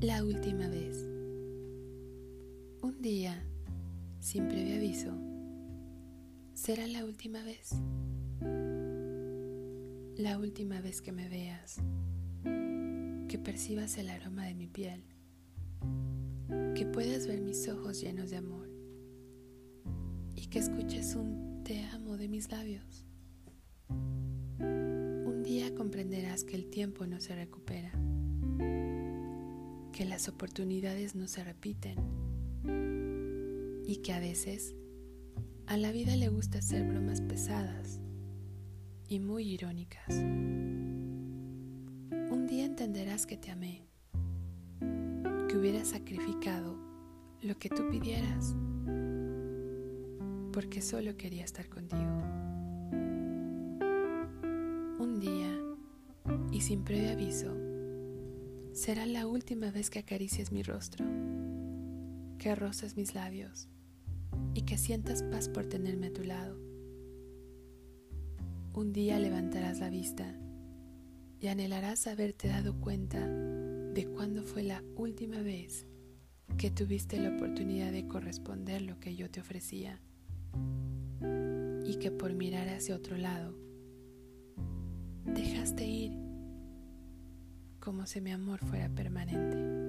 La última vez. Un día, sin previo aviso, será la última vez. La última vez que me veas, que percibas el aroma de mi piel, que puedas ver mis ojos llenos de amor y que escuches un te amo de mis labios. Un día comprenderás que el tiempo no se recupera que las oportunidades no se repiten y que a veces a la vida le gusta hacer bromas pesadas y muy irónicas. Un día entenderás que te amé, que hubiera sacrificado lo que tú pidieras, porque solo quería estar contigo. Un día, y sin previo aviso, será la última vez que acaricies mi rostro, que roces mis labios y que sientas paz por tenerme a tu lado. Un día levantarás la vista y anhelarás haberte dado cuenta de cuándo fue la última vez que tuviste la oportunidad de corresponder lo que yo te ofrecía y que por mirar hacia otro lado dejaste ir como si mi amor fuera permanente.